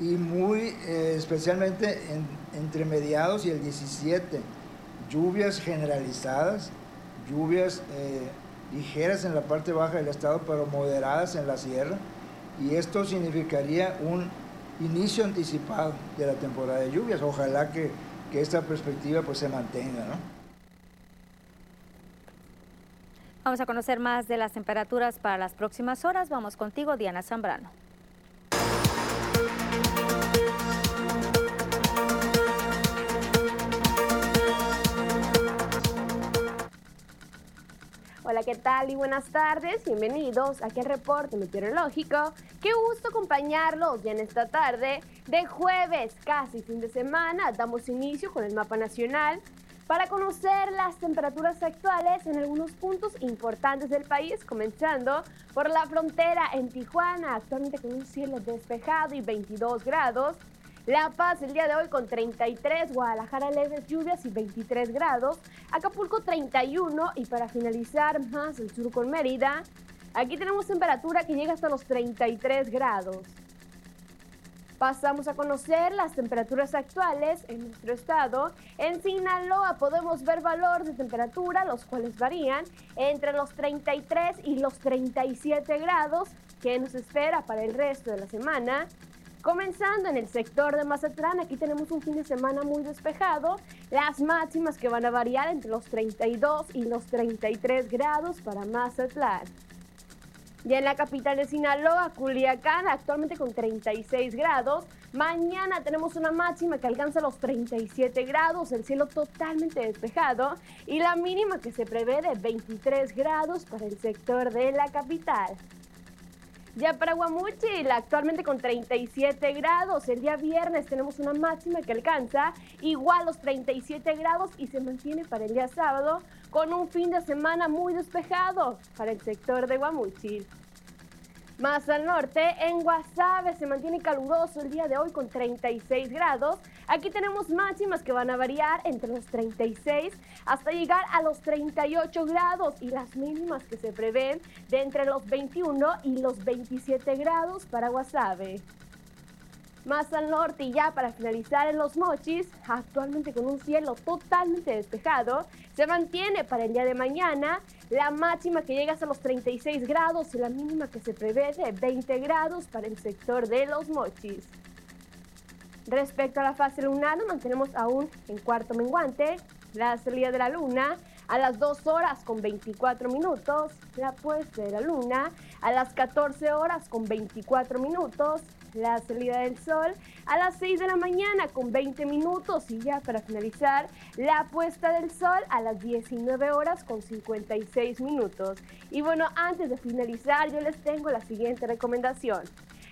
y muy eh, especialmente entre mediados y el 17. Lluvias generalizadas, lluvias eh, ligeras en la parte baja del estado, pero moderadas en la sierra. Y esto significaría un inicio anticipado de la temporada de lluvias. Ojalá que, que esta perspectiva pues, se mantenga. ¿no? Vamos a conocer más de las temperaturas para las próximas horas. Vamos contigo, Diana Zambrano. Hola, ¿qué tal y buenas tardes? Bienvenidos aquí al reporte meteorológico. Qué gusto acompañarlos ya en esta tarde de jueves, casi fin de semana. Damos inicio con el mapa nacional para conocer las temperaturas actuales en algunos puntos importantes del país, comenzando por la frontera en Tijuana, actualmente con un cielo despejado y 22 grados. La Paz el día de hoy con 33, Guadalajara leves lluvias y 23 grados, Acapulco 31 y para finalizar más el sur con Mérida, aquí tenemos temperatura que llega hasta los 33 grados. Pasamos a conocer las temperaturas actuales en nuestro estado. En Sinaloa podemos ver valor de temperatura, los cuales varían entre los 33 y los 37 grados que nos espera para el resto de la semana. Comenzando en el sector de Mazatlán, aquí tenemos un fin de semana muy despejado, las máximas que van a variar entre los 32 y los 33 grados para Mazatlán. Ya en la capital de Sinaloa, Culiacán, actualmente con 36 grados. Mañana tenemos una máxima que alcanza los 37 grados, el cielo totalmente despejado y la mínima que se prevé de 23 grados para el sector de la capital. Ya para Guamuchil, actualmente con 37 grados. El día viernes tenemos una máxima que alcanza igual los 37 grados y se mantiene para el día sábado con un fin de semana muy despejado para el sector de Guamuchil. Más al norte, en Guasave se mantiene caluroso el día de hoy con 36 grados. Aquí tenemos máximas que van a variar entre los 36 hasta llegar a los 38 grados y las mínimas que se prevén de entre los 21 y los 27 grados para Guasave. Más al norte y ya para finalizar en los mochis, actualmente con un cielo totalmente despejado, se mantiene para el día de mañana la máxima que llega hasta los 36 grados y la mínima que se prevé de 20 grados para el sector de los mochis. Respecto a la fase lunar, mantenemos aún en cuarto menguante, la salida de la luna a las 2 horas con 24 minutos, la puesta de la luna a las 14 horas con 24 minutos, la salida del sol a las 6 de la mañana con 20 minutos y ya para finalizar la puesta del sol a las 19 horas con 56 minutos. Y bueno, antes de finalizar yo les tengo la siguiente recomendación.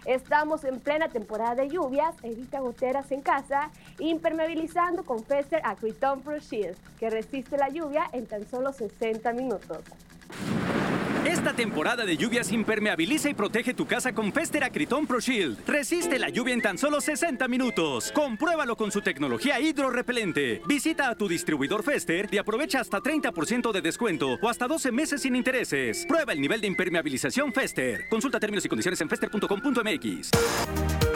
Estamos en plena temporada de lluvias, evita goteras en casa, impermeabilizando con Fester Acryton Pro Shield, que resiste la lluvia en tan solo 60 minutos. Esta temporada de lluvias impermeabiliza y protege tu casa con Fester Acryton Pro Shield. Resiste la lluvia en tan solo 60 minutos. Compruébalo con su tecnología hidrorrepelente. Visita a tu distribuidor Fester y aprovecha hasta 30% de descuento o hasta 12 meses sin intereses. Prueba el nivel de impermeabilización Fester. Consulta términos y condiciones en fester.com.mx.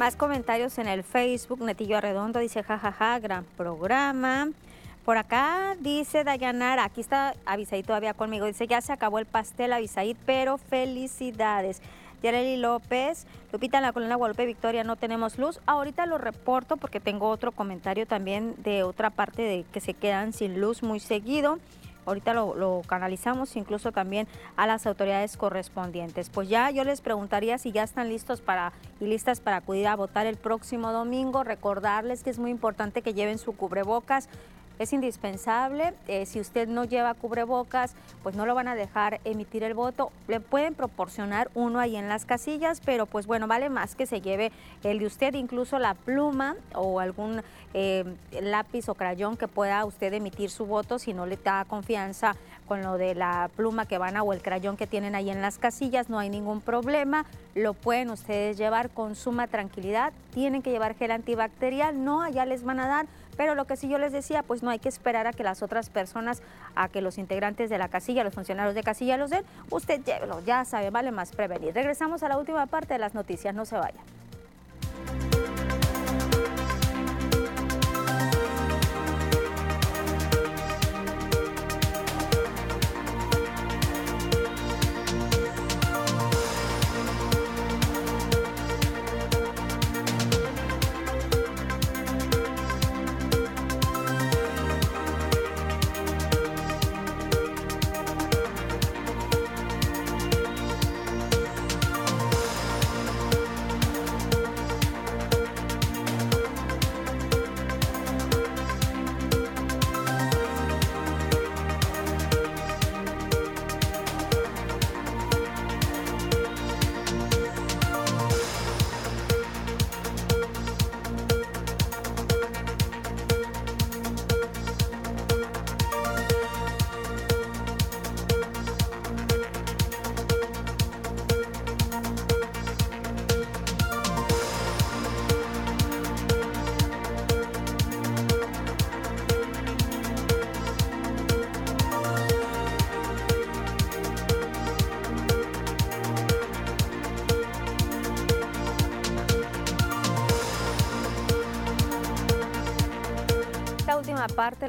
Más comentarios en el Facebook. Netillo Arredondo dice, jajaja, gran programa. Por acá dice Dayanara, aquí está Avisaí todavía conmigo, dice, ya se acabó el pastel Avisaí, pero felicidades. Yareli López, Lupita, en la colonia Guadalupe Victoria no tenemos luz. Ahorita lo reporto porque tengo otro comentario también de otra parte de que se quedan sin luz muy seguido. Ahorita lo, canalizamos incluso también a las autoridades correspondientes. Pues ya yo les preguntaría si ya están listos para y listas para acudir a votar el próximo domingo. Recordarles que es muy importante que lleven su cubrebocas es indispensable. Eh, si usted no lleva cubrebocas, pues no lo van a dejar emitir el voto. Le pueden proporcionar uno ahí en las casillas, pero pues bueno, vale más que se lleve el de usted, incluso la pluma o algún eh, lápiz o crayón que pueda usted emitir su voto si no le da confianza con lo de la pluma que van a o el crayón que tienen ahí en las casillas, no hay ningún problema, lo pueden ustedes llevar con suma tranquilidad, tienen que llevar gel antibacterial, no, allá les van a dar pero lo que sí yo les decía, pues no hay que esperar a que las otras personas, a que los integrantes de la casilla, los funcionarios de casilla los den. Usted llévelo, ya sabe, vale más prevenir. Regresamos a la última parte de las noticias, no se vayan.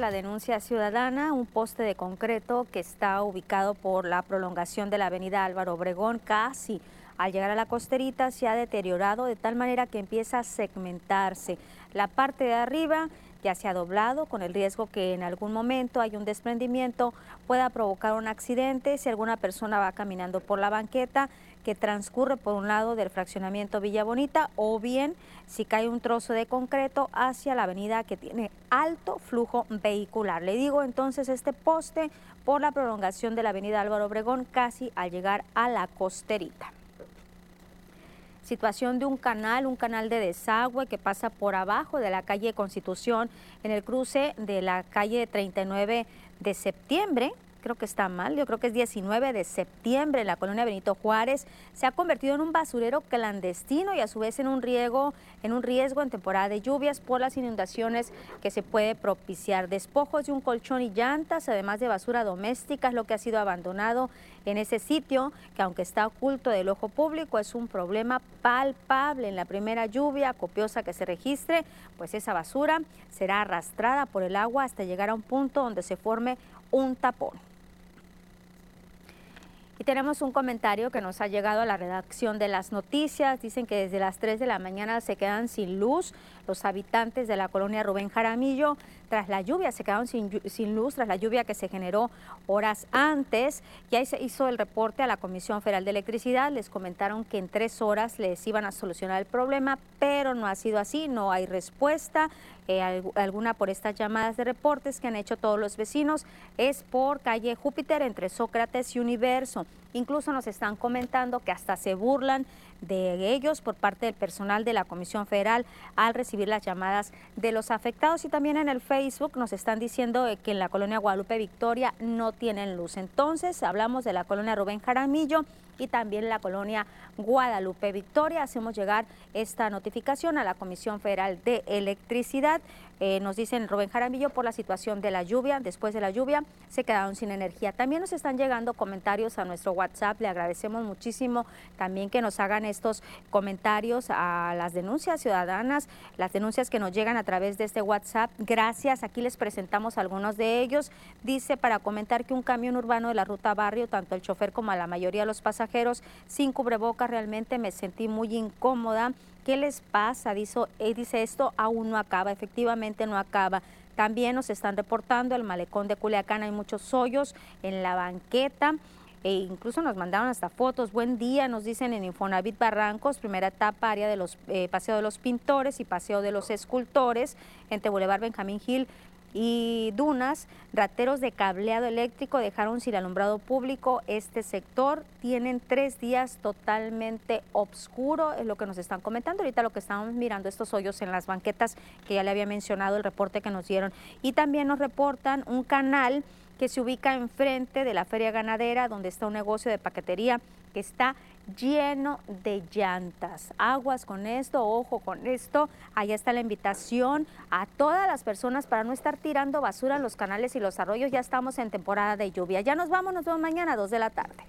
La denuncia ciudadana, un poste de concreto que está ubicado por la prolongación de la avenida Álvaro Obregón, casi al llegar a la costerita se ha deteriorado de tal manera que empieza a segmentarse. La parte de arriba ya se ha doblado con el riesgo que en algún momento hay un desprendimiento, pueda provocar un accidente si alguna persona va caminando por la banqueta que transcurre por un lado del fraccionamiento Villa Bonita o bien si cae un trozo de concreto hacia la avenida que tiene alto flujo vehicular. Le digo entonces este poste por la prolongación de la avenida Álvaro Obregón casi al llegar a la costerita situación de un canal, un canal de desagüe que pasa por abajo de la calle Constitución en el cruce de la calle 39 de septiembre creo que está mal, yo creo que es 19 de septiembre en la colonia Benito Juárez, se ha convertido en un basurero clandestino y a su vez en un riesgo, en un riesgo en temporada de lluvias por las inundaciones que se puede propiciar. Despojos de un colchón y llantas, además de basura doméstica, es lo que ha sido abandonado en ese sitio, que aunque está oculto del ojo público, es un problema palpable. En la primera lluvia copiosa que se registre, pues esa basura será arrastrada por el agua hasta llegar a un punto donde se forme un tapón. Y tenemos un comentario que nos ha llegado a la redacción de las noticias. Dicen que desde las 3 de la mañana se quedan sin luz los habitantes de la colonia Rubén Jaramillo tras la lluvia, se quedaron sin, sin, luz tras la lluvia que se generó horas antes. Ya se hizo el reporte a la Comisión Federal de Electricidad, les comentaron que en tres horas les iban a solucionar el problema, pero no ha sido así, no hay respuesta. Eh, alguna por estas llamadas de reportes que han hecho todos los vecinos es por calle Júpiter entre Sócrates y Universo. Incluso nos están comentando que hasta se burlan de ellos por parte del personal de la Comisión Federal al recibir las llamadas de los afectados y también en el Facebook nos están diciendo que en la colonia Guadalupe Victoria no tienen luz. Entonces hablamos de la colonia Rubén Jaramillo y también la colonia Guadalupe Victoria. Hacemos llegar esta notificación a la Comisión Federal de Electricidad. Eh, nos dicen Rubén Jaramillo por la situación de la lluvia. Después de la lluvia se quedaron sin energía. También nos están llegando comentarios a nuestro WhatsApp. Le agradecemos muchísimo también que nos hagan estos comentarios a las denuncias ciudadanas, las denuncias que nos llegan a través de este WhatsApp. Gracias, aquí les presentamos algunos de ellos. Dice para comentar que un camión urbano de la ruta barrio, tanto el chofer como a la mayoría de los pasajeros, sin cubrebocas, realmente me sentí muy incómoda. ¿Qué les pasa? Dice, eh, dice esto aún no acaba, efectivamente no acaba. También nos están reportando el malecón de Culiacán, hay muchos hoyos en la banqueta. E incluso nos mandaron hasta fotos. Buen día, nos dicen en Infonavit Barrancos, primera etapa, área de los eh, Paseo de los Pintores y Paseo de los Escultores, entre Boulevard Benjamín Gil y Dunas, rateros de cableado eléctrico dejaron sin alumbrado público este sector. Tienen tres días totalmente oscuro, es lo que nos están comentando. Ahorita lo que estamos mirando, estos hoyos en las banquetas que ya le había mencionado el reporte que nos dieron. Y también nos reportan un canal que se ubica enfrente de la feria ganadera, donde está un negocio de paquetería que está lleno de llantas. Aguas con esto, ojo con esto. Allá está la invitación a todas las personas para no estar tirando basura en los canales y los arroyos. Ya estamos en temporada de lluvia. Ya nos vamos, nos vemos mañana a 2 de la tarde.